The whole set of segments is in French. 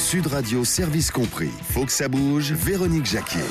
Sud Radio Service Compris. Faut que ça bouge. Véronique Jacquier.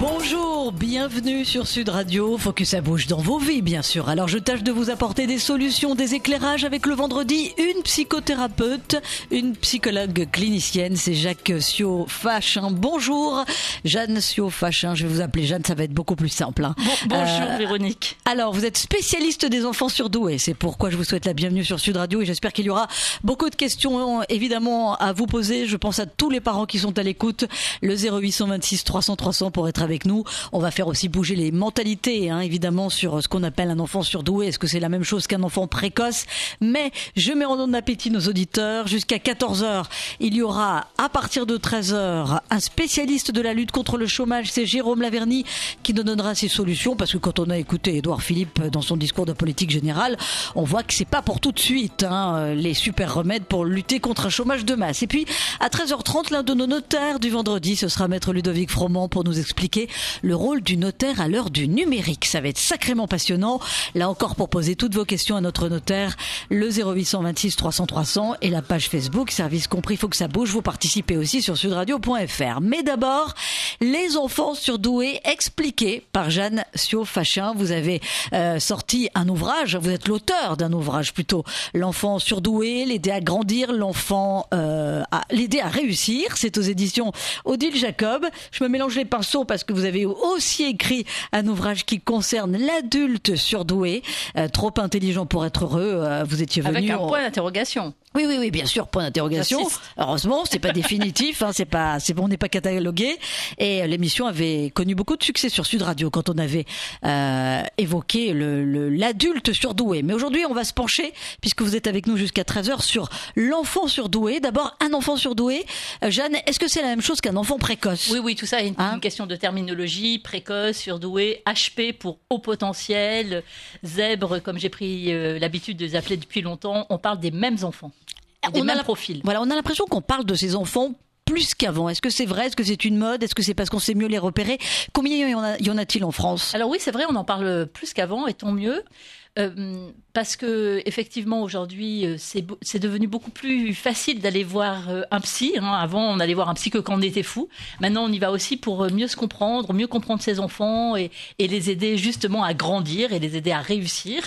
Bonjour, bienvenue sur Sud Radio. Faut que ça bouge dans vos vies, bien sûr. Alors, je tâche de vous apporter des solutions, des éclairages avec le vendredi une psychothérapeute, une psychologue clinicienne. C'est Jacques Sio-Fachin. Bonjour, Jeanne Sio-Fachin. Je vais vous appeler Jeanne, ça va être beaucoup plus simple. hein. bonjour Euh, Véronique. Alors, vous êtes spécialiste des enfants surdoués. C'est pourquoi je vous souhaite la bienvenue sur Sud Radio et j'espère qu'il y aura beaucoup de questions, évidemment, à vous poser. Je pense à tous les parents qui sont à l'écoute. Le 0826 300 300 pour être avec nous. On va faire aussi bouger les mentalités, hein, évidemment, sur ce qu'on appelle un enfant surdoué. Est-ce que c'est la même chose qu'un enfant précoce? Mais je mets en appétit nos auditeurs. Jusqu'à 14 heures, il y aura, à partir de 13 heures, un spécialiste de la lutte contre le chômage. C'est Jérôme Laverny qui nous donnera ses solutions parce que quand on a écouté Édouard Philippe dans son discours de politique générale, on voit que c'est pas pour tout de suite, hein, les super remèdes pour lutter contre un chômage de masse. Et puis, à 13h30, l'un de nos notaires du vendredi, ce sera maître Ludovic Froment pour nous expliquer le rôle du notaire à l'heure du numérique. Ça va être sacrément passionnant. Là encore, pour poser toutes vos questions à notre notaire, le 0826 300 300 et la page Facebook, service compris, faut que ça bouge. Vous participez aussi sur sudradio.fr. Mais d'abord, les enfants surdoués expliqués par Jeanne Sio-Fachin. Vous avez euh, sorti un ouvrage, vous êtes l'auteur d'un ouvrage plutôt. L'enfant surdoué, l'aider à grandir, l'enfant euh, l'aider à réussir. C'est aux éditions Odile Jacob. Je me mélange les pinceaux parce que vous avez aussi écrit un ouvrage qui concerne l'adulte surdoué, euh, trop intelligent pour être heureux. Euh, vous étiez venu Avec un point d'interrogation. Oui, oui, oui, bien sûr, point d'interrogation. Heureusement, c'est pas définitif, hein, c'est pas, c'est bon, on n'est pas catalogué. Et l'émission avait connu beaucoup de succès sur Sud Radio quand on avait euh, évoqué le, le- l'adulte surdoué. Mais aujourd'hui, on va se pencher, puisque vous êtes avec nous jusqu'à 13h, sur l'enfant surdoué. D'abord, un enfant surdoué. Euh, Jeanne, est-ce que c'est la même chose qu'un enfant précoce? Oui, oui, tout ça est une, Hein? une question de terminologie, précoce, surdoué, HP pour haut potentiel, zèbre, comme j'ai pris euh, l'habitude de les appeler depuis longtemps. On parle des mêmes enfants, On a mêmes la- profils. Voilà, on a l'impression qu'on parle de ces enfants plus qu'avant. Est-ce que c'est vrai? Est-ce que c'est une mode? Est-ce que c'est parce qu'on sait mieux les repérer? Combien y en a- y en a-t-il en France? Alors oui, c'est vrai, on en parle plus qu'avant, et tant mieux. Euh, parce que effectivement aujourd'hui euh, c'est devenu beaucoup plus facile d'aller voir euh, un psy. hein. Avant on allait voir un psy que quand on était fou. Maintenant on y va aussi pour mieux se comprendre, mieux comprendre ses enfants et, et les aider justement à grandir et les aider à réussir.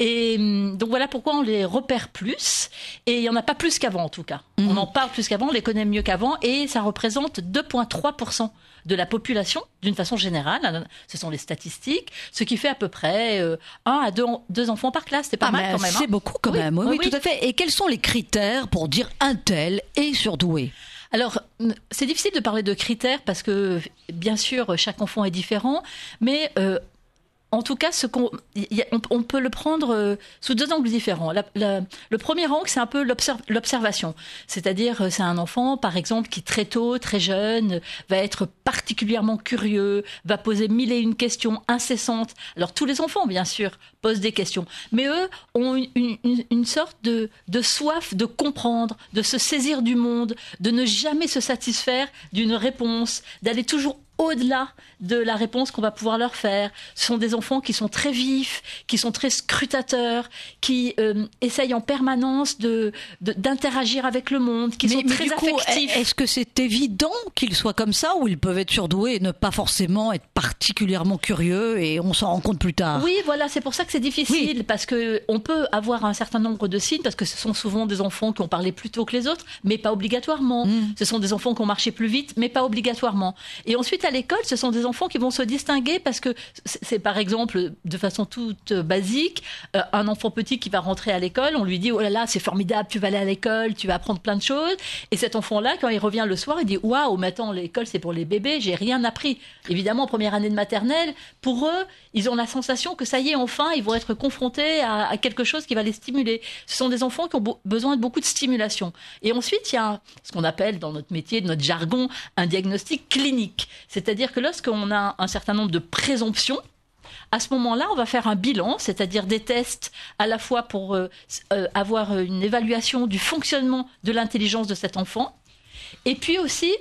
Et hum, donc voilà pourquoi on les repère plus. Et il y en a pas plus qu'avant en tout cas. On en parle plus qu'avant, on les connaît mieux qu'avant et ça représente 2,3% de la population d'une façon générale. Ce sont les statistiques, ce qui fait à peu près euh, un à deux, deux enfants par classe. C'est pas Ah, mal quand même. C'est hein. beaucoup quand Oui, même. Oui, oui, oui, tout à fait. Et quels sont les critères pour dire un tel est surdoué? Alors, c'est difficile de parler de critères parce que, bien sûr, chaque enfant est différent, mais euh, en tout cas, ce qu'on, on, peut le prendre euh, sous deux angles différents. Le premier angle, c'est un peu l'obser- l'observation, c'est-à-dire, euh, c'est un enfant, par exemple, qui très tôt, très jeune, va être particulièrement curieux, va poser mille et une questions incessantes. Alors, tous les enfants, bien sûr, posent des questions, mais eux ont une sorte de, de soif de comprendre, de se saisir du monde, de ne jamais se satisfaire d'une réponse, d'aller toujours au-delà de la réponse qu'on va pouvoir leur faire. Ce sont des enfants qui sont très vifs, qui sont très scrutateurs, qui euh, essayent en permanence de d'interagir avec le monde, qui sont très du affectifs. est-ce que c'est évident qu'ils soient comme ça ou ils peuvent être surdoués et ne pas forcément être particulièrement curieux et on s'en rend compte plus tard? Oui, voilà, c'est pour ça que c'est difficile parce que on peut avoir un certain nombre de signes parce que ce sont souvent des enfants qui ont parlé plus tôt que les autres, mais pas obligatoirement. Mm. Ce sont des enfants qui ont marché plus vite, mais pas obligatoirement. Et ensuite à l'école, ce sont des enfants qui vont se distinguer parce que c'est par exemple de façon toute basique euh, un enfant petit qui va rentrer à l'école, on lui dit oh là là c'est formidable, tu vas aller à l'école, tu vas apprendre plein de choses. Et cet enfant-là, quand il revient le soir, il dit waouh, maintenant l'école c'est pour les bébés, j'ai rien appris. Évidemment, en première année de maternelle, pour eux, ils ont la sensation que ça y est, enfin, ils vont être confrontés à, quelque chose qui va les stimuler. Ce sont des enfants qui ont be- besoin de beaucoup de stimulation. Et ensuite, il y a ce qu'on appelle dans notre métier, notre jargon, un diagnostic clinique. C'est-à-dire que lorsqu'on a un certain nombre de présomptions, à ce moment-là, on va faire un bilan, c'est-à-dire des tests à la fois pour euh, euh, avoir une évaluation du fonctionnement de l'intelligence de cet enfant Et puis aussi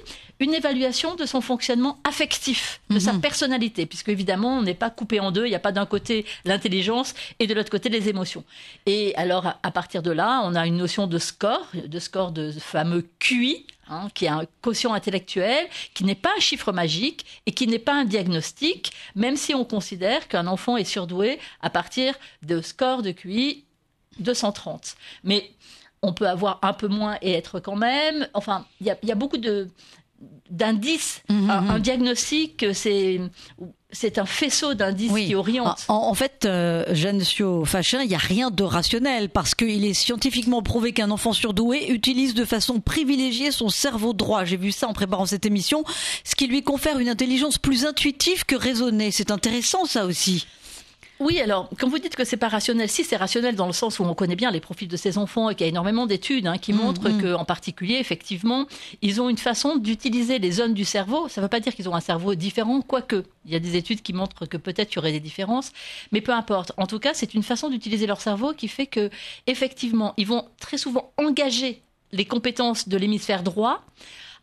une évaluation de son fonctionnement affectif, de sa Mhm. personnalité, puisque évidemment on n'est pas coupé en deux, il n'y a pas d'un côté l'intelligence et de l'autre côté les émotions. Et alors à- partir de là, on a une notion de score, de score de ce fameux QI, hein, qui est un quotient intellectuel, qui n'est pas un chiffre magique et qui n'est pas un diagnostic, même si on considère qu'un enfant est surdoué à partir de score de QI 230. Mais on peut avoir un peu moins et être quand même. Enfin, il y a, il y a beaucoup de d'indices. Mhm, un, mhm. un diagnostic, c'est c'est un faisceau d'indices Oui. qui oriente. En, en fait, euh, Jeanne Sio-Fachin, il n'y a rien de rationnel parce qu'il est scientifiquement prouvé qu'un enfant surdoué utilise de façon privilégiée son cerveau droit. J'ai vu ça en préparant cette émission, ce qui lui confère une intelligence plus intuitive que raisonnée. C'est intéressant ça aussi. Oui, alors, quand vous dites que c'est pas rationnel, si c'est rationnel dans le sens où on connaît bien les profils de ces enfants et qu'il y a énormément d'études hein, qui Mm, montrent mm. que, en particulier, effectivement, ils ont une façon d'utiliser les zones du cerveau. Ça ne veut pas dire qu'ils ont un cerveau différent, quoique. Il y a des études qui montrent que peut-être il y aurait des différences, mais peu importe. En tout cas, c'est une façon d'utiliser leur cerveau qui fait que, effectivement, ils vont très souvent engager les compétences de l'hémisphère droit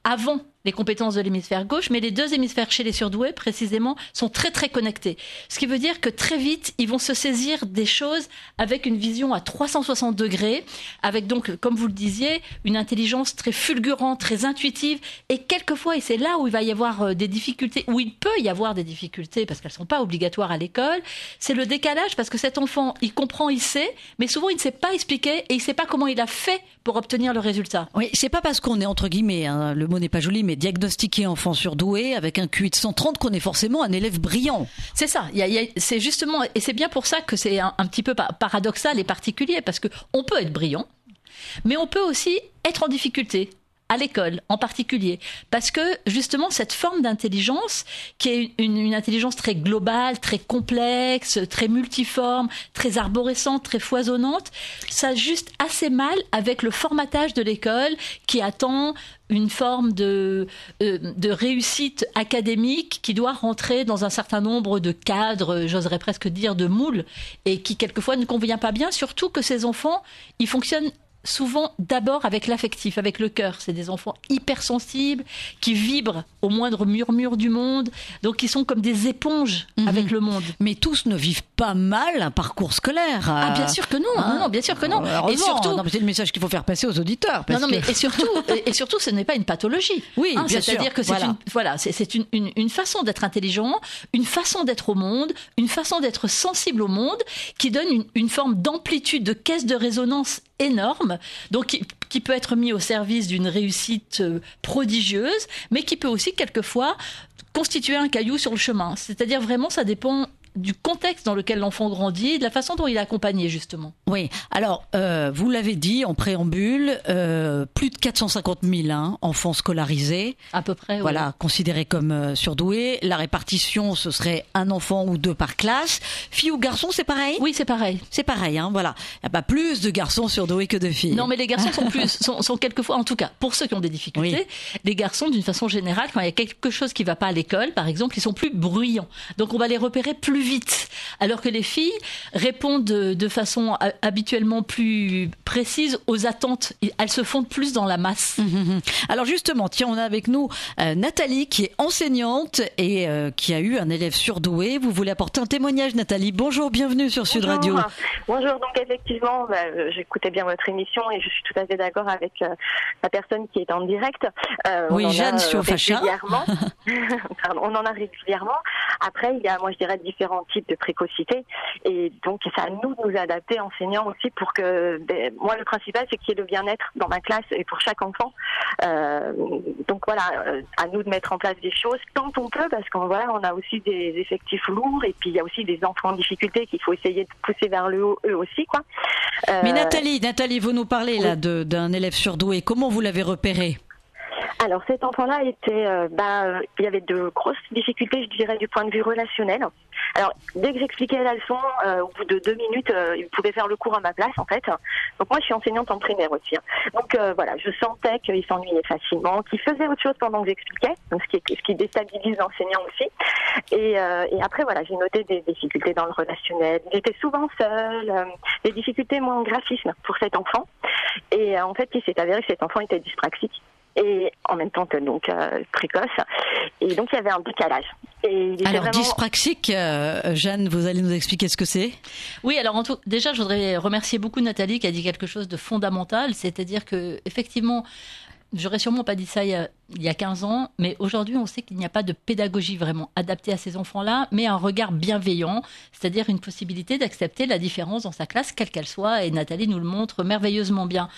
avant les compétences de l'hémisphère gauche, mais les deux hémisphères chez les surdoués, précisément, sont très très connectés. Ce qui veut dire que très vite, ils vont se saisir des choses avec une vision à 360 degrés, avec donc, comme vous le disiez, une intelligence très fulgurante, très intuitive, et quelquefois, et c'est là où il va y avoir euh, des difficultés, où il peut y avoir des difficultés, parce qu'elles ne sont pas obligatoires à l'école, c'est le décalage, parce que cet enfant, il comprend, il sait, mais souvent, il ne sait pas expliquer, et il ne sait pas comment il a fait pour obtenir le résultat. Oui, c'est pas parce qu'on est entre guillemets, hein, le mot n'est pas joli, mais diagnostiqué enfant surdoué avec un QI de 130 qu'on est forcément un élève brillant. C'est ça. C'est justement, et c'est bien pour ça que c'est un, un petit peu pa- paradoxal et particulier, parce que on peut être brillant, mais on peut aussi être en difficulté à l'école en particulier. Parce que justement cette forme d'intelligence qui est une, une intelligence très globale, très complexe, très multiforme, très arborescente, très foisonnante, ça juste assez mal avec le formatage de l'école qui attend une forme de, euh, de réussite académique qui doit rentrer dans un certain nombre de cadres, j'oserais presque dire de moules, et qui quelquefois ne convient pas bien, surtout que ces enfants, ils fonctionnent souvent d'abord avec l'affectif, avec le cœur. C'est des enfants hypersensibles qui vibrent au moindre murmure du monde, donc qui sont comme des éponges Mhm. avec le monde. Mais tous ne vivent pas mal un parcours scolaire. Ah, bien sûr que non, hein. non, non, bien sûr que non. Et surtout, c'est le message qu'il faut faire passer aux auditeurs. parce non, non, mais que- et surtout, et, surtout, ce n'est pas une pathologie. Oui, Hein, C'est-à-dire que c'est voilà. une, voilà, c'est, c'est une, une, une façon d'être intelligent, une façon d'être au monde, une façon d'être sensible au monde, qui donne une, une forme d'amplitude, de caisse de résonance énorme, donc qui, qui peut être mis au service d'une réussite euh, prodigieuse, mais qui peut aussi quelquefois constituer un caillou sur le chemin. C'est-à-dire vraiment, ça dépend du contexte dans lequel l'enfant grandit, et de la façon dont il est accompagné justement. Oui, alors euh, vous l'avez dit en préambule, euh, plus de 450 000 hein, enfants scolarisés, À peu près. oui. voilà, considérés comme euh, surdoués. La répartition, ce serait un enfant ou deux par classe. Filles ou garçons, c'est pareil? Oui, c'est pareil. C'est pareil, hein, voilà. Il n'y a pas plus de garçons surdoués que de filles. Non, mais les garçons sont plus, sont, sont quelquefois, en tout cas, pour ceux qui ont des difficultés, les garçons, d'une façon générale, quand il y a quelque chose qui va pas à l'école, par exemple, ils sont plus bruyants. Donc, on va les repérer plus vite. Alors que les filles répondent de, de façon a- habituellement plus précise aux attentes. Elles se fondent plus dans la masse. Alors justement, tiens, on a avec nous euh, Nathalie qui est enseignante et euh, qui a eu un élève surdoué. Vous voulez apporter un témoignage, Nathalie? Bonjour, bienvenue sur Sud Radio. Bonjour. Bonjour, donc effectivement, bah, euh, j'écoutais bien votre émission et je suis tout à fait d'accord avec euh, la personne qui est en direct. Euh, Oui, on en a, Jeanne Siofachin. régulièrement. Pardon, on en a régulièrement. Après, il y a, moi, je dirais, différents types de précocité et donc c'est à nous de nous adapter, enseignants aussi, pour que, ben, moi, le principal, c'est qu'il y ait le bien-être dans ma classe et pour chaque enfant. Euh, donc voilà, euh, à nous de mettre en place des choses quand on peut, parce qu'on voilà, on a aussi des effectifs lourds et puis il y a aussi des enfants en difficulté qu'il faut essayer de pousser vers le haut eux aussi, quoi. Euh, Mais Nathalie, Nathalie, vous nous parlez là d'un élève surdoué. Comment vous l'avez repéré? Alors cet enfant-là était, euh, bah, il y avait de grosses difficultés, je dirais, du point de vue relationnel. Alors dès que j'expliquais la leçon, euh, au bout de deux minutes, euh, il pouvait faire le cours à ma place, en fait. Donc moi, je suis enseignante en primaire aussi. hein. Donc euh, voilà, je sentais qu'il s'ennuyait facilement, qu'il faisait autre chose pendant que j'expliquais, donc ce qui, ce qui déstabilise l'enseignant aussi. Et, et après, voilà, j'ai noté des difficultés dans le relationnel. Il était souvent seul, des difficultés moi en graphisme pour cet enfant. Et en fait, il s'est avéré que cet enfant était dyspraxique. Et en même temps donc euh, précoce. Et donc il y avait un décalage. Et alors dyspraxique, euh, Jeanne, vous allez nous expliquer ce que c'est? Oui, alors en tout, déjà je voudrais remercier beaucoup Nathalie qui a dit quelque chose de fondamental, c'est-à-dire que effectivement J'aurais sûrement pas dit ça il y a, il y a 15 ans, mais aujourd'hui, on sait qu'il n'y a pas de pédagogie vraiment adaptée à ces enfants-là, mais un regard bienveillant, c'est-à-dire une possibilité d'accepter la différence dans sa classe, quelle qu'elle soit, et Nathalie nous le montre merveilleusement bien.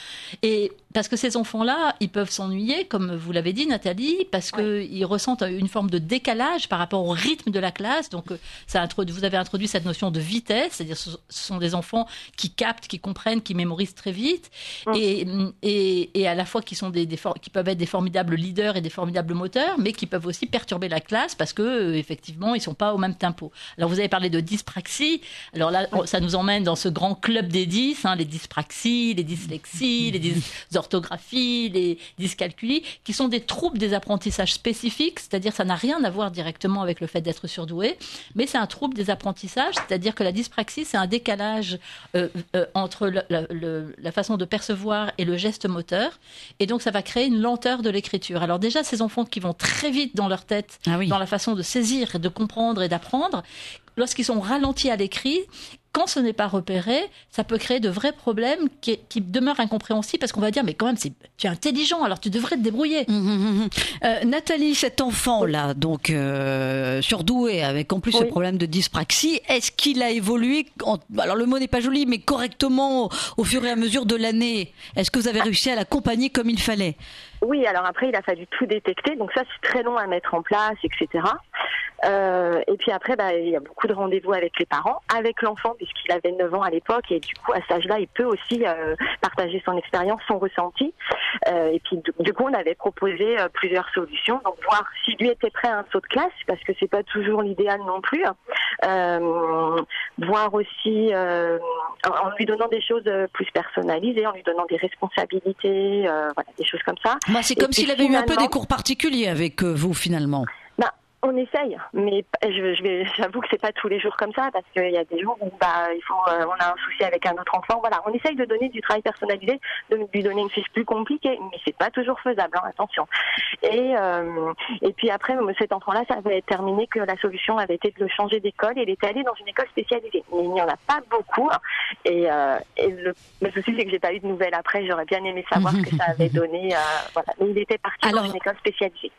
Et parce que ces enfants-là, ils peuvent s'ennuyer, comme vous l'avez dit, Nathalie, parce qu'ils ressentent une forme de décalage par rapport au rythme de la classe. Donc, euh, ça vous avez introduit cette notion de vitesse, c'est-à-dire ce sont des enfants qui captent, qui comprennent, qui mémorisent très vite, et, et, et, à la fois qui sont des, des qui peuvent être des formidables leaders et des formidables moteurs, mais qui peuvent aussi perturber la classe parce que euh, effectivement ils sont pas au même tempo. Alors vous avez parlé de dyspraxie. Alors là, ça nous emmène dans ce grand club des 10, hein, les dyspraxies, les dyslexies, les dysorthographies, les dyscalculies, qui sont des troubles des apprentissages spécifiques, c'est-à-dire ça n'a rien à voir directement avec le fait d'être surdoué, mais c'est un trouble des apprentissages, c'est-à-dire que la dyspraxie c'est un décalage euh, euh, entre la, la façon de percevoir et le geste moteur, et donc ça va créer une lenteur de l'écriture. Alors déjà, ces enfants qui vont très vite dans leur tête, ah dans la façon de saisir, de comprendre et d'apprendre, lorsqu'ils sont ralentis à l'écrit, quand ce n'est pas repéré, ça peut créer de vrais problèmes qui, demeurent incompréhensibles parce qu'on va dire mais quand même tu es intelligent alors tu devrais te débrouiller. Hum, hum, hum, euh, Nathalie, cet enfant là donc euh, surdoué avec en plus ce problème de dyspraxie, est-ce qu'il a évolué alors le mot n'est pas joli mais correctement au, fur et à mesure de l'année? Est-ce que vous avez réussi à l'accompagner comme il fallait? Oui, alors après il a fallu tout détecter donc ça c'est très long à mettre en place etc. Euh, et puis après, bah, il y a beaucoup de rendez-vous avec les parents, avec l'enfant, puisqu'il avait 9 ans à l'époque, et du coup, à cet âge-là, il peut aussi euh, partager son expérience, son ressenti. Euh, et puis, du, coup, on avait proposé euh, plusieurs solutions, donc voir si lui était prêt à un saut de classe, parce que c'est pas toujours l'idéal non plus. Euh, voir aussi en lui donnant des choses plus personnalisées, en lui donnant des responsabilités, voilà, des choses comme ça. Moi, c'est comme s'il avait eu un peu des cours particuliers avec vous, finalement. On essaye, mais je, je vais, j'avoue que c'est pas tous les jours comme ça parce qu'il y a des jours où bah il faut, euh, on a un souci avec un autre enfant. Voilà, on essaye de donner du travail personnalisé, de lui donner une fiche plus compliquée, mais c'est pas toujours faisable. Hein, attention. Et euh, et puis après, cet enfant-là, ça avait terminé que la solution avait été de le changer d'école. Et il était allé dans une école spécialisée. Mais il n'y en a pas beaucoup. Hein. et, euh, et le, le souci c'est que j'ai pas eu de nouvelles après. J'aurais bien aimé savoir ce que ça avait donné. Euh, voilà, mais il était parti dans une école spécialisée.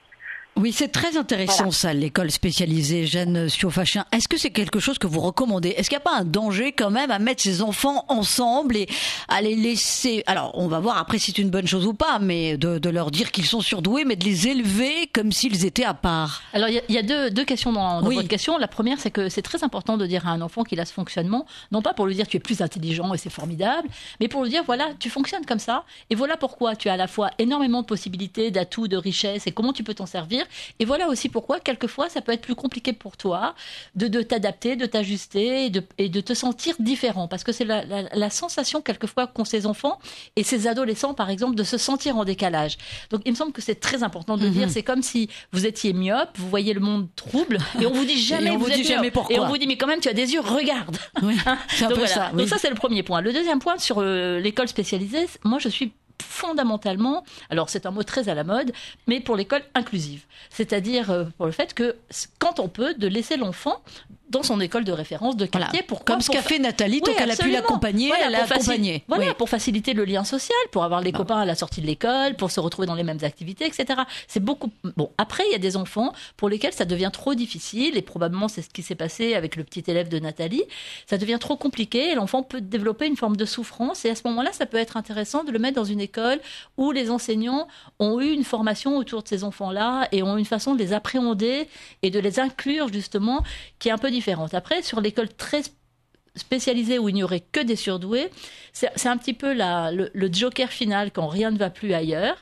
Oui, c'est très intéressant ça, l'école spécialisée Jeanne Siofachin. Est-ce que c'est quelque chose que vous recommandez? Est-ce qu'il n'y a pas un danger quand même à mettre ces enfants ensemble et à les laisser? Alors, on va voir après si c'est une bonne chose ou pas, mais de, leur dire qu'ils sont surdoués, mais de les élever comme s'ils étaient à part. Alors, il y, a deux, questions dans, votre question. La première, c'est que c'est très important de dire à un enfant qu'il a ce fonctionnement, non pas pour lui dire tu es plus intelligent et c'est formidable, mais pour lui dire voilà, tu fonctionnes comme ça, et voilà pourquoi tu as à la fois énormément de possibilités, d'atouts, de richesses, et comment tu peux t'en servir et voilà aussi pourquoi, quelquefois, ça peut être plus compliqué pour toi de, de t'adapter, de t'ajuster et de, et de te sentir différent. Parce que c'est la, la, sensation, quelquefois, qu'ont ces enfants et ces adolescents, par exemple, de se sentir en décalage. Donc, il me semble que c'est très important de dire. Mhm. C'est comme si vous étiez myope, vous voyez le monde trouble, et on vous dit jamais on vous, dit jamais pourquoi. Et on vous dit, mais quand même, tu as des yeux, regarde. Oui, Donc, voilà. ça, Donc, ça, c'est le premier point. Le deuxième point sur euh, l'école spécialisée, moi, je suis fondamentalement, alors c'est un mot très à la mode, mais pour l'école inclusive. C'est-à-dire euh, pour le fait que quand on peut, de laisser l'enfant dans son école de référence de quartier. Pour Comme ce qu'a fait Nathalie, tant qu'elle a pu l'accompagner, elle l'a accompagné. Voilà, pour faciliter le lien social, pour avoir les bah. copains à la sortie de l'école, pour se retrouver dans les mêmes activités, etc. C'est beaucoup. Bon, après, il y a des enfants pour lesquels ça devient trop difficile, et probablement c'est ce qui s'est passé avec le petit élève de Nathalie. Ça devient trop compliqué, et l'enfant peut développer une forme de souffrance, et à ce moment-là, ça peut être intéressant de le mettre dans une école où les enseignants ont eu une formation autour de ces enfants-là et ont une façon de les appréhender et de les inclure justement qui est un peu différente après, sur l'école très spécialisée où il n'y aurait que des surdoués, c'est un petit peu le, joker final quand rien ne va plus ailleurs.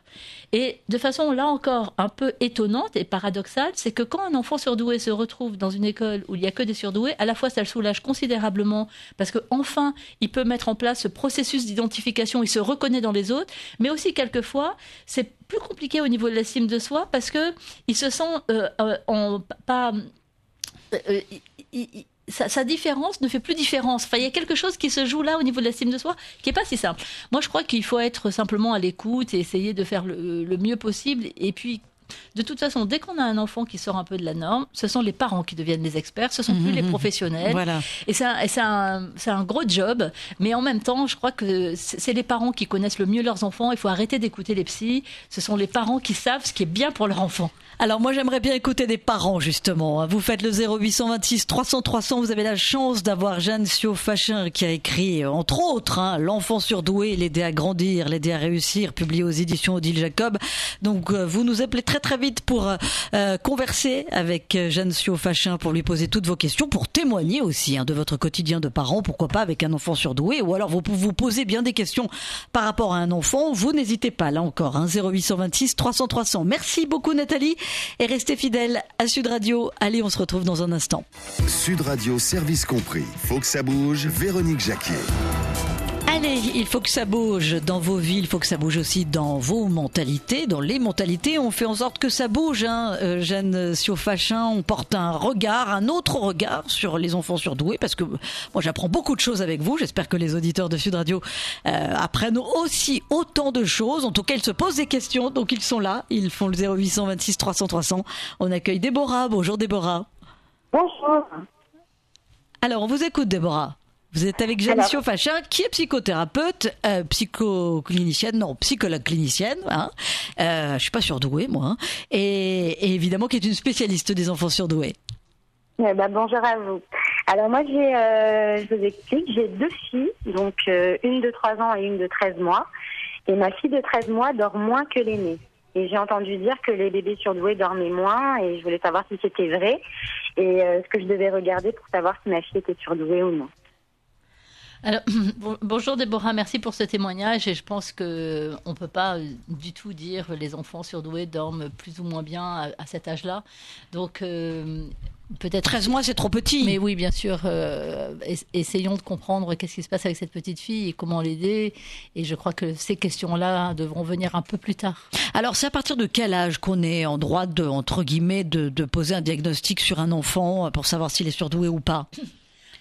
Et de façon là encore un peu étonnante et paradoxale, c'est que quand un enfant surdoué se retrouve dans une école où il n'y a que des surdoués, à la fois ça le soulage considérablement parce que enfin il peut mettre en place ce processus d'identification, il se reconnaît dans les autres, mais aussi quelquefois c'est plus compliqué au niveau de l'estime de soi parce que il se sent euh, euh, pas euh, sa, différence ne fait plus différence. Enfin, il y a quelque chose qui se joue là au niveau de l'estime de soi qui est pas si simple. Moi, je crois qu'il faut être simplement à l'écoute et essayer de faire le, le mieux possible. Et puis, de toute façon, dès qu'on a un enfant qui sort un peu de la norme, ce sont les parents qui deviennent les experts, ce sont plus les mhm. professionnels. Voilà. Et c'est un, un, gros job, mais en même temps, je crois que c'est les parents qui connaissent le mieux leurs enfants. Il faut arrêter d'écouter les psys. Ce sont les parents qui savent ce qui est bien pour leur enfant. Alors moi j'aimerais bien écouter des parents justement. Vous faites le 0826 300 300. Vous avez la chance d'avoir Jeanne Siofachin qui a écrit entre autres hein, L'enfant surdoué, l'aider à grandir, l'aider à réussir, publié aux éditions Odile Jacob. Donc euh, vous nous appelez très très vite pour euh, euh, converser avec Jeanne Siofachin pour lui poser toutes vos questions, pour témoigner aussi hein, de votre quotidien de parents, pourquoi pas avec un enfant surdoué, ou alors vous vous posez bien des questions par rapport à un enfant. Vous n'hésitez pas là encore. Hein, 0826 300 300. Merci beaucoup Nathalie et restez fidèles à Sud Radio. Allez, on se retrouve dans un instant. Sud Radio, service compris. Faut que ça bouge. Véronique Jacquier. Allez, il faut que ça bouge dans vos vies, il faut que ça bouge aussi dans vos mentalités, dans les mentalités. On fait en sorte que ça bouge, hein. Euh, Jeanne Siofachin, on porte un regard, un autre regard sur les enfants surdoués, parce que moi j'apprends beaucoup de choses avec vous. J'espère que les auditeurs de Sud Radio euh, apprennent aussi autant de choses. En tout cas, ils se posent des questions, donc ils sont là. Ils font le 0826 300 300. On accueille Déborah. Bonjour Déborah. Bonjour. Alors, on vous écoute Déborah. Vous êtes avec Genesio Fachin, qui est psychothérapeute, euh, psychoclinicienne, non, psychologue clinicienne. Hein. Euh, je suis pas surdouée, moi. Hein, et, évidemment, qui est une spécialiste des enfants surdoués. Eh ben, bonjour à vous. Alors moi, j'ai, euh, je vous explique, j'ai deux filles, donc euh, une de 3 ans et une de 13 mois. Et ma fille de 13 mois dort moins que l'aînée. Et j'ai entendu dire que les bébés surdoués dormaient moins et je voulais savoir si c'était vrai et euh, ce que je devais regarder pour savoir si ma fille était surdouée ou non. Alors, bonjour Déborah, merci pour ce témoignage et je pense que on peut pas euh, du tout dire les enfants surdoués dorment plus ou moins bien à, cet âge-là. Donc euh, peut-être 13 mois c'est trop petit. Mais oui, bien sûr, euh, essayons de comprendre qu'est-ce qui se passe avec cette petite fille et comment l'aider et je crois que ces questions-là devront venir un peu plus tard. Alors, c'est à partir de quel âge qu'on est en droit de entre guillemets de, de poser un diagnostic sur un enfant pour savoir s'il est surdoué ou pas?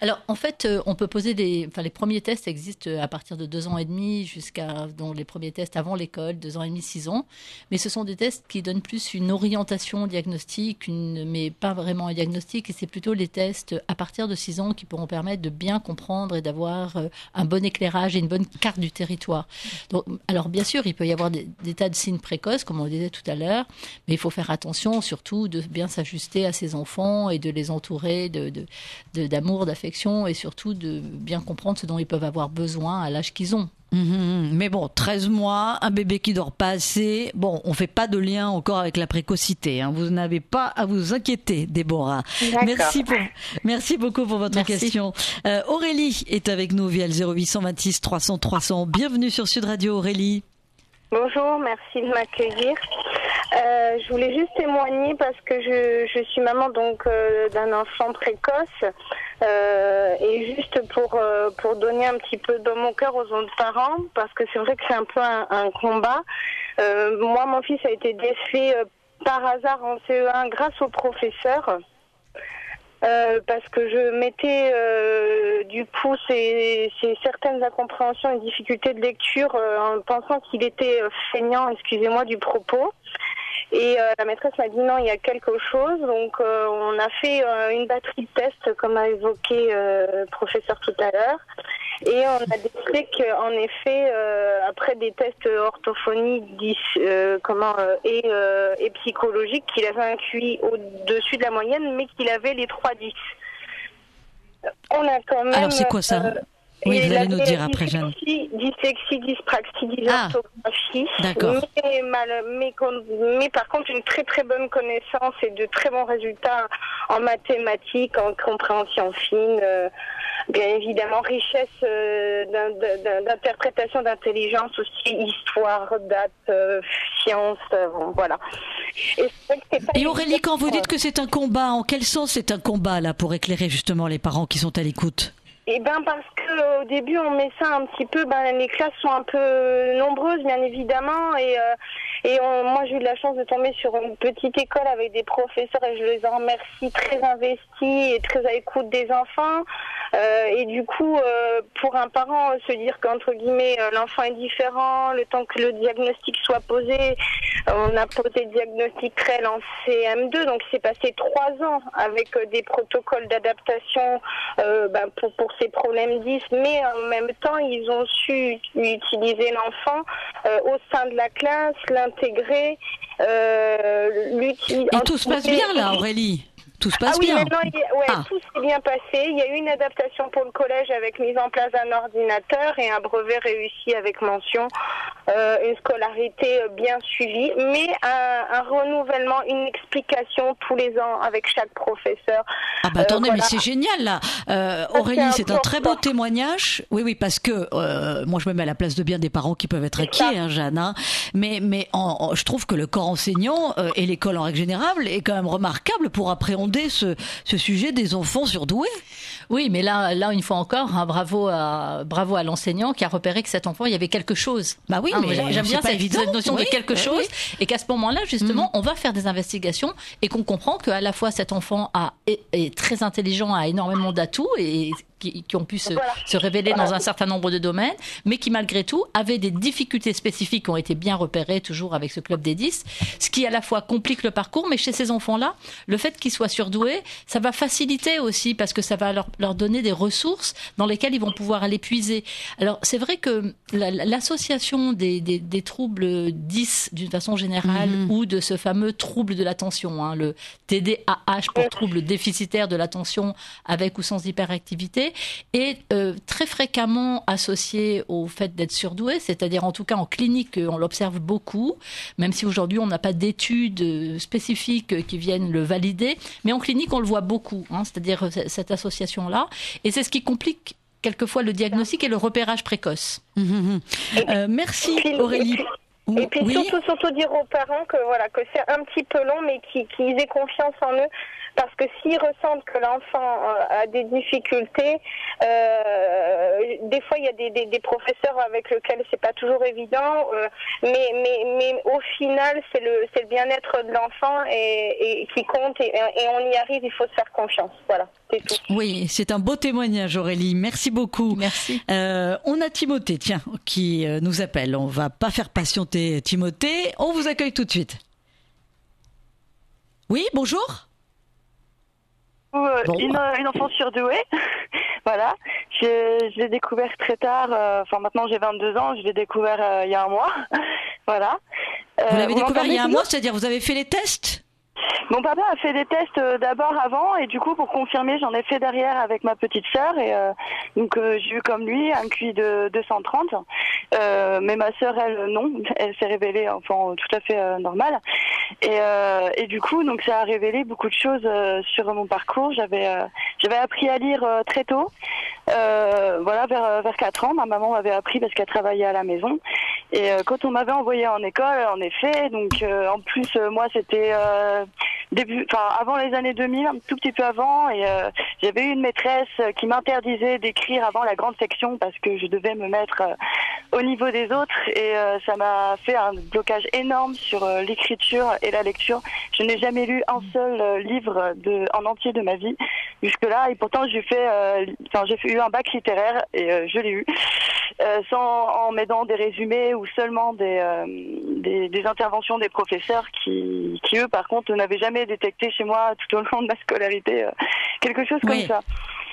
Alors, en fait, euh, on peut poser des. Enfin, les premiers tests existent à partir de deux ans et demi jusqu'à. dans les premiers tests avant l'école, deux ans et demi, six ans. Mais ce sont des tests qui donnent plus une orientation diagnostique, mais pas vraiment un diagnostic. Et c'est plutôt les tests à partir de six ans qui pourront permettre de bien comprendre et d'avoir euh, un bon éclairage et une bonne carte du territoire. Donc, alors, bien sûr, il peut y avoir des, tas de signes précoces, comme on le disait tout à l'heure, mais il faut faire attention surtout de bien s'ajuster à ses enfants et de les entourer de, d'amour, d'affection et surtout de bien comprendre ce dont ils peuvent avoir besoin à l'âge qu'ils ont. Mhm. mais bon, 13 mois, un bébé qui dort pas assez. Bon, on fait pas de lien encore avec la précocité. Hein. Vous n'avez pas à vous inquiéter, Déborah. Merci, pour, merci beaucoup pour votre question. Euh, Aurélie est avec nous via le 0826 300 300. Bienvenue sur Sud Radio, Aurélie. Bonjour, merci de m'accueillir. Euh, je voulais juste témoigner parce que je, suis maman donc euh, d'un enfant précoce euh, et juste pour euh, pour donner un petit peu dans mon cœur aux autres parents parce que c'est vrai que c'est un peu un, un combat. Moi, mon fils a été décelé par hasard en CE1 grâce au professeur. Euh, parce que je mettais euh, du coup ces, ces, certaines incompréhensions et difficultés de lecture euh, en pensant qu'il était feignant, excusez-moi du propos. Et la maîtresse m'a dit non, il y a quelque chose. Donc on a fait une batterie de tests, comme a évoqué le professeur tout à l'heure. Et on a décidé qu'en effet, euh, après des tests orthophonie euh, comment, euh, et, euh, et psychologiques, qu'il avait un QI au-dessus de la moyenne, mais qu'il avait les 3-10. On a quand même. Alors c'est quoi ça? Oui, vous allez nous dire après, Jeanne. Dyslexie, dyspraxie, dysorthographie. Ah, D'accord. Mais, mais, mais, par contre, une très très bonne connaissance et de très bons résultats en mathématiques, en compréhension fine. Euh, bien évidemment, richesse euh, d'interprétation, d'intelligence aussi, histoire, date, euh, science, bon, voilà. Et, et Aurélie, quand vous dites que c'est un combat, en quel sens c'est un combat là pour éclairer justement les parents qui sont à l'écoute? Et ben parce que au début on met ça un petit peu, ben les classes sont un peu nombreuses bien évidemment et euh, et moi j'ai eu la chance de tomber sur une petite école avec des professeurs et je les en remercie très investis et très à l'écoute des enfants. Euh, et du coup, euh, pour un parent, se dire qu'entre guillemets l'enfant est différent, le temps que le diagnostic soit posé, on a posé le diagnostic CREL en CM2, donc c'est passé trois ans avec des protocoles d'adaptation ben, pour, pour ces problèmes 10, mais en même temps, ils ont su utiliser l'enfant euh, au sein de la classe, l'intégrer, euh, l'utiliser. Et tout se passe bien là, Aurélie? Tout se passe ah oui, bien. Maintenant, ouais, ah. tout s'est bien passé. Il y a eu une adaptation pour le collège avec mise en place d'un ordinateur et un brevet réussi avec mention, euh, une scolarité bien suivie, mais un, renouvellement, une explication tous les ans avec chaque professeur. Ah bah attendez, mais c'est génial là. Euh, Aurélie, c'est un très beau témoignage. Oui, oui, parce que euh, moi je me mets à la place de bien des parents qui peuvent être inquiets, hein, Jeanne. Hein. Mais, mais en, je trouve que le corps enseignant et l'école en règle générale est quand même remarquable pour appréhender ce, ce sujet des enfants surdoués. Oui, mais là, là une fois encore, hein, bravo à bravo à l'enseignant qui a repéré que cet enfant, il y avait quelque chose. Bah oui, hein, j'aime bien cette, notion de quelque chose, et qu'à ce moment-là, justement, mm. on va faire des investigations et qu'on comprend qu'à la fois cet enfant a, est très intelligent, a énormément d'atouts et qui, ont pu se, se révéler dans un certain nombre de domaines, mais qui malgré tout avaient des difficultés spécifiques qui ont été bien repérées toujours avec ce club des 10, ce qui à la fois complique le parcours, mais chez ces enfants-là, le fait qu'ils soient surdoués, ça va faciliter aussi parce que ça va leur, leur donner des ressources dans lesquelles ils vont pouvoir aller puiser. Alors c'est vrai que l'association des, des, des, troubles 10 d'une façon générale mhm. ou de ce fameux trouble de l'attention, hein, le TDAH pour trouble déficitaire de l'attention avec ou sans hyperactivité, est euh, très fréquemment associé au fait d'être surdoué, c'est-à-dire en tout cas en clinique, on l'observe beaucoup, même si aujourd'hui on n'a pas d'études spécifiques qui viennent le valider, mais en clinique on le voit beaucoup, hein, c'est-à-dire cette association-là, et c'est ce qui complique quelquefois le diagnostic et le repérage précoce. Mmh, mmh, mmh. Euh, merci Aurélie. Et puis surtout, surtout dire aux parents que voilà que c'est un petit peu long, mais qu'ils aient confiance en eux parce que s'ils ressentent que l'enfant euh, a des difficultés, euh, des fois il y a des, des, professeurs avec lesquels c'est pas toujours évident, euh, mais, mais, mais au final c'est le, c'est le bien-être de l'enfant et, et, qui compte et, et, on y arrive, il faut se faire confiance. Voilà, c'est tout. Oui, c'est un beau témoignage Aurélie, merci beaucoup. Merci. Euh, on a Timothée, tiens, qui nous appelle. On va pas faire patienter Timothée, on vous accueille tout de suite. Oui, bonjour. Euh, une, une, enfant surdouée. voilà. Je, je l'ai découvert très tard. Euh, enfin, maintenant j'ai 22 ans. Je l'ai découvert euh, il y a un mois. voilà. vous l'avez découvert il y a un mois, c'est-à-dire vous avez fait les tests? Mon papa a fait des tests euh, d'abord avant et du coup pour confirmer j'en ai fait derrière avec ma petite sœur et euh, donc euh, j'ai eu comme lui un QI de 230 mais ma sœur elle non. Elle s'est révélée enfant tout à fait normal et, du coup donc ça a révélé beaucoup de choses sur mon parcours. J'avais j'avais appris à lire très tôt. Voilà vers vers 4 ans ma maman m'avait appris parce qu'elle travaillait à la maison. Et quand on m'avait envoyé en école en effet donc en plus moi c'était début, enfin avant les années 2000, un tout petit peu avant, et euh, j'avais eu une maîtresse qui m'interdisait d'écrire avant la grande section parce que je devais me mettre euh, au niveau des autres, et euh, ça m'a fait un blocage énorme sur l'écriture et la lecture. Je n'ai jamais lu un seul livre de, en entier de ma vie jusque-là, et pourtant j'ai fait, enfin j'ai eu un bac littéraire et je l'ai eu. Sans en m'aidant des résumés ou seulement des, des, des, interventions des professeurs qui, qui eux par contre n'avaient jamais détecté chez moi tout au long de ma scolarité euh, quelque chose comme ça.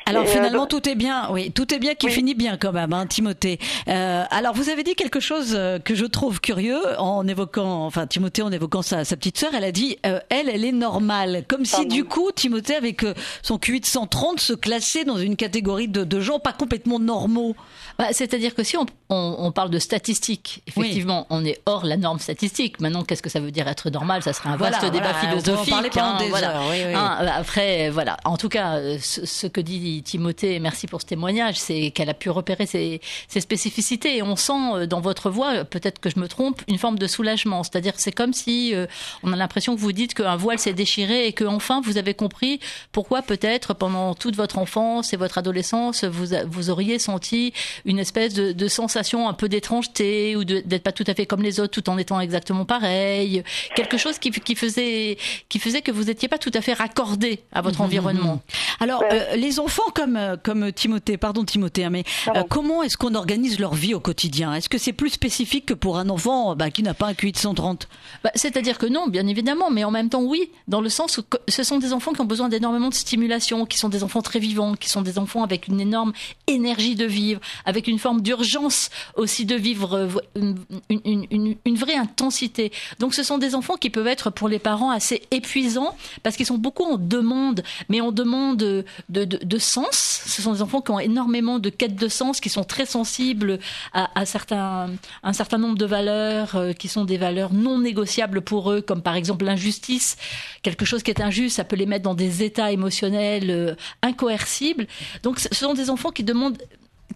Alors euh, finalement tout est bien, oui, tout est bien qui finit bien quand même, hein, Timothée. Euh, alors vous avez dit quelque chose que je trouve curieux en évoquant, enfin Timothée en évoquant sa, sa petite sœur, elle a dit elle, elle est normale, comme si du coup Timothée avec son QI de 130 se classait dans une catégorie de, de gens pas complètement normaux. Bah, C'est-à-dire que si on, on, on, parle de statistiques, effectivement, on est hors la norme statistique. Maintenant, qu'est-ce que ça veut dire être normal? Ça serait un vaste débat philosophique. On hein, voilà. Hein, après, voilà. En tout cas, ce, ce que dit dit Timothée, et merci pour ce témoignage, c'est qu'elle a pu repérer ses, ses, spécificités. Et on sent euh, dans votre voix, peut-être que je me trompe, une forme de soulagement. C'est-à-dire c'est comme si euh, on a l'impression que vous dites qu'un voile s'est déchiré et que enfin vous avez compris pourquoi peut-être pendant toute votre enfance et votre adolescence, vous, vous auriez senti une espèce de, de sensation un peu d'étrangeté ou d'être pas tout à fait comme les autres tout en étant exactement pareil. Quelque chose qui, qui faisait, qui faisait que vous n'étiez pas tout à fait raccordé à votre mhm. environnement. Alors, euh, les enfants comme, euh, comme Timothée, pardon Timothée, hein, mais euh, comment est-ce qu'on organise leur vie au quotidien? Est-ce que c'est plus spécifique que pour un enfant bah, qui n'a pas un QI de 130 bah, C'est-à-dire que non, bien évidemment, mais en même temps oui, dans le sens où ce sont des enfants qui ont besoin d'énormément de stimulation, qui sont des enfants très vivants, qui sont des enfants avec une énorme énergie de vivre, avec une forme d'urgence aussi de vivre, une, une, une, une vraie intensité. Donc ce sont des enfants qui peuvent être pour les parents assez épuisants parce qu'ils sont beaucoup en demande, mais en demande de, de, de, Ce sont des enfants qui ont énormément de quêtes de sens, qui sont très sensibles à, à certains, un certain nombre de valeurs euh, qui sont des valeurs non négociables pour eux, comme par exemple l'injustice. Quelque chose qui est injuste, ça peut les mettre dans des états émotionnels euh, incoercibles. Donc ce sont des enfants qui demandent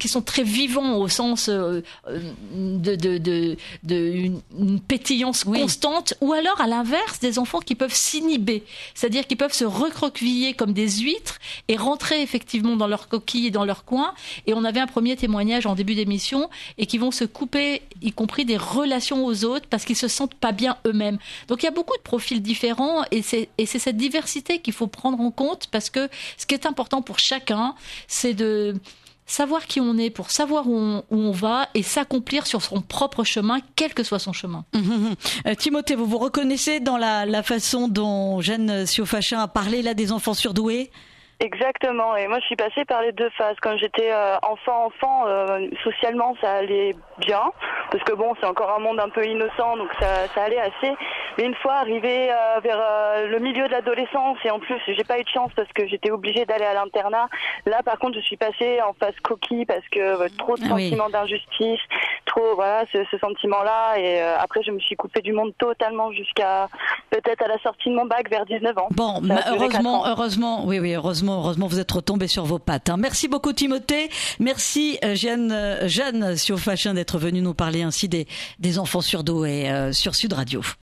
qui sont très vivants au sens euh, de, de, de, de une, pétillance constante, ou alors à l'inverse des enfants qui peuvent s'inhiber, c'est-à-dire qui peuvent se recroqueviller comme des huîtres et rentrer effectivement dans leur coquille et dans leur coin. Et on avait un premier témoignage en début d'émission et qui vont se couper, y compris des relations aux autres, parce qu'ils se sentent pas bien eux-mêmes. Donc il y a beaucoup de profils différents et c'est et c'est cette diversité qu'il faut prendre en compte parce que ce qui est important pour chacun, c'est de savoir qui on est, pour savoir où on, va et s'accomplir sur son propre chemin, quel que soit son chemin. Euh, Timothée, vous vous reconnaissez dans la, la façon dont Jeanne Siofachin a parlé là des enfants surdoués? Exactement. Et moi, je suis passée par les deux phases. Quand j'étais euh, enfant, enfant, euh, socialement, ça allait bien, parce que bon, c'est encore un monde un peu innocent, donc ça, ça allait assez. Mais une fois arrivé euh, vers le milieu de l'adolescence, et en plus, j'ai pas eu de chance parce que j'étais obligée d'aller à l'internat. Là, par contre, je suis passée en phase coquille parce que trop de ah sentiments d'injustice, trop, voilà, ce, ce sentiment-là. Et après, je me suis coupée du monde totalement jusqu'à peut-être à la sortie de mon bac vers 19 ans. Bon, heureusement, heureusement, oui, oui, heureusement vous êtes retombé sur vos pattes. Hein. Merci beaucoup, Timothée. Merci, euh, Jeanne, euh, Jeanne Siofachin, d'être venue nous parler ainsi des, des enfants surdoués euh, sur Sud Radio.